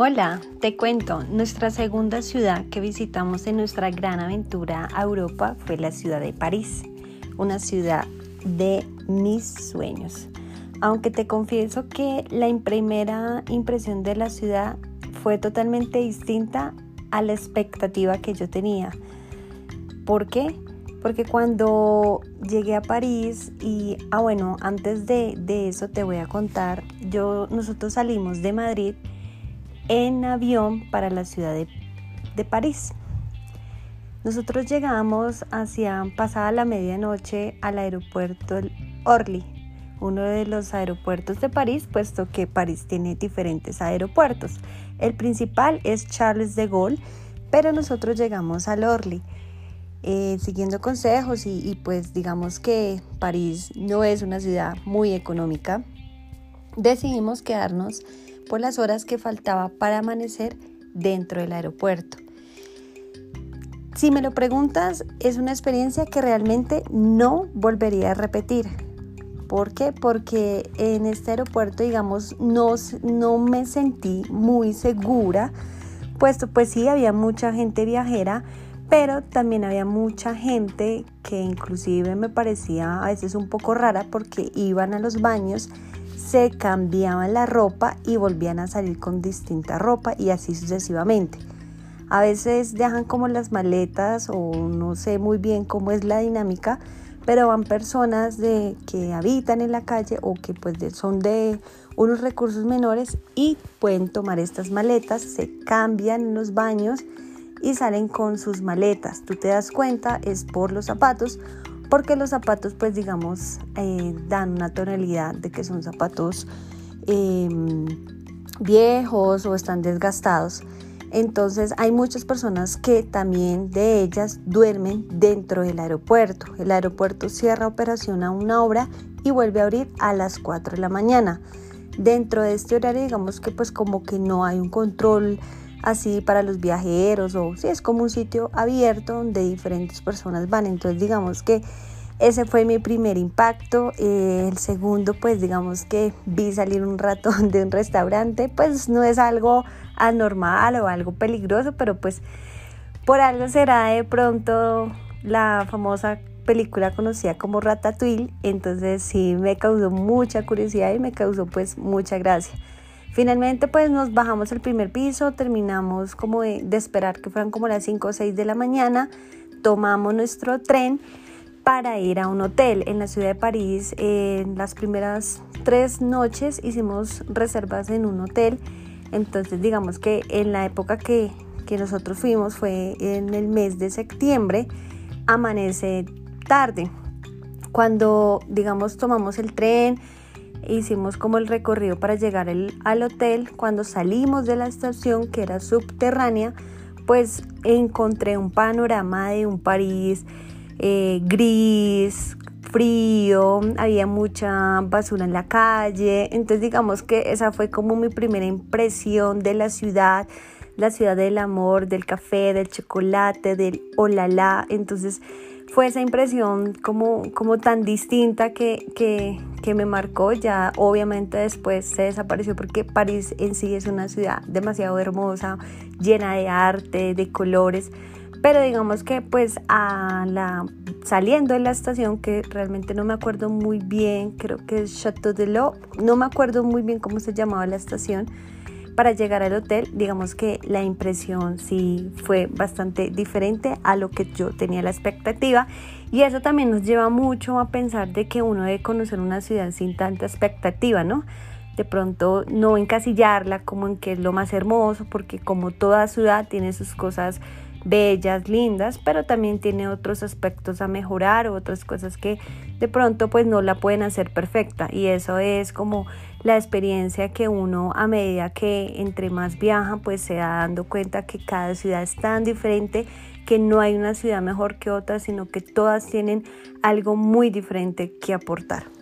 Hola, te cuento, nuestra segunda ciudad que visitamos en nuestra gran aventura a Europa fue la ciudad de París, una ciudad de mis sueños. Aunque te confieso que la primera impresión de la ciudad fue totalmente distinta a la expectativa que yo tenía. ¿Por qué? Porque cuando llegué a París y, ah bueno, antes de, de eso te voy a contar, yo, nosotros salimos de Madrid en avión para la ciudad de, de París. Nosotros llegamos hacia pasada la medianoche al aeropuerto Orly, uno de los aeropuertos de París, puesto que París tiene diferentes aeropuertos. El principal es Charles de Gaulle, pero nosotros llegamos al Orly. Eh, siguiendo consejos y, y pues digamos que París no es una ciudad muy económica, decidimos quedarnos por las horas que faltaba para amanecer dentro del aeropuerto. Si me lo preguntas, es una experiencia que realmente no volvería a repetir. ¿Por qué? Porque en este aeropuerto, digamos, no, no me sentí muy segura, puesto pues sí, había mucha gente viajera, pero también había mucha gente que inclusive me parecía a veces un poco rara porque iban a los baños se cambiaban la ropa y volvían a salir con distinta ropa y así sucesivamente. A veces dejan como las maletas o no sé muy bien cómo es la dinámica, pero van personas de, que habitan en la calle o que pues son de unos recursos menores y pueden tomar estas maletas, se cambian en los baños y salen con sus maletas. Tú te das cuenta, es por los zapatos porque los zapatos pues digamos eh, dan una tonalidad de que son zapatos em, viejos o están desgastados. Entonces hay muchas personas que también de ellas duermen dentro del aeropuerto. El aeropuerto cierra operación a una hora y vuelve a abrir a las 4 de la mañana. Dentro de este horario digamos que pues como que no hay un control así para los viajeros o si es como un sitio abierto donde diferentes personas van. Entonces digamos que ese fue mi primer impacto. Eh, el segundo pues digamos que vi salir un ratón de un restaurante. Pues no es algo anormal o algo peligroso, pero pues por algo será de pronto la famosa película conocida como Ratatouille, entonces sí me causó mucha curiosidad y me causó pues mucha gracia. Finalmente pues nos bajamos al primer piso, terminamos como de, esperar que fueran como las 5 o 6 de la mañana, tomamos nuestro tren para ir a un hotel en la ciudad de París. En las primeras tres noches hicimos reservas en un hotel, entonces digamos que en la época que, que nosotros fuimos fue en el mes de septiembre, amanece tarde. Cuando digamos tomamos el tren, hicimos como el recorrido para llegar al hotel. Cuando salimos de la estación, que era subterránea, pues encontré un panorama de un París eh, gris, frío, había mucha basura en la calle. Entonces digamos que esa fue como mi primera impresión de la ciudad, la ciudad del amor, del café, del chocolate, del olala. Entonces fue esa impresión como, como tan distinta que, que, me marcó. Ya obviamente después se desapareció porque París en sí es una ciudad demasiado hermosa, llena de arte, de colores. Pero digamos que pues a la, saliendo de la estación, que realmente no me acuerdo muy bien, creo que es Chateau de L'Eau, no me acuerdo muy bien cómo se llamaba la estación, para llegar al hotel, digamos que la impresión sí fue bastante diferente a lo que yo tenía la expectativa y eso también nos lleva mucho a pensar de que uno debe conocer una ciudad sin tanta expectativa, ¿no? De pronto no encasillarla como en que es lo más hermoso, porque como toda ciudad tiene sus cosas bellas, lindas, pero también tiene otros aspectos a mejorar, otras cosas que de pronto pues no la pueden hacer perfecta y eso es como la experiencia que uno a medida que entre más viaja pues se da dando cuenta que cada ciudad es tan diferente que no hay una ciudad mejor que otra sino que todas tienen algo muy diferente que aportar.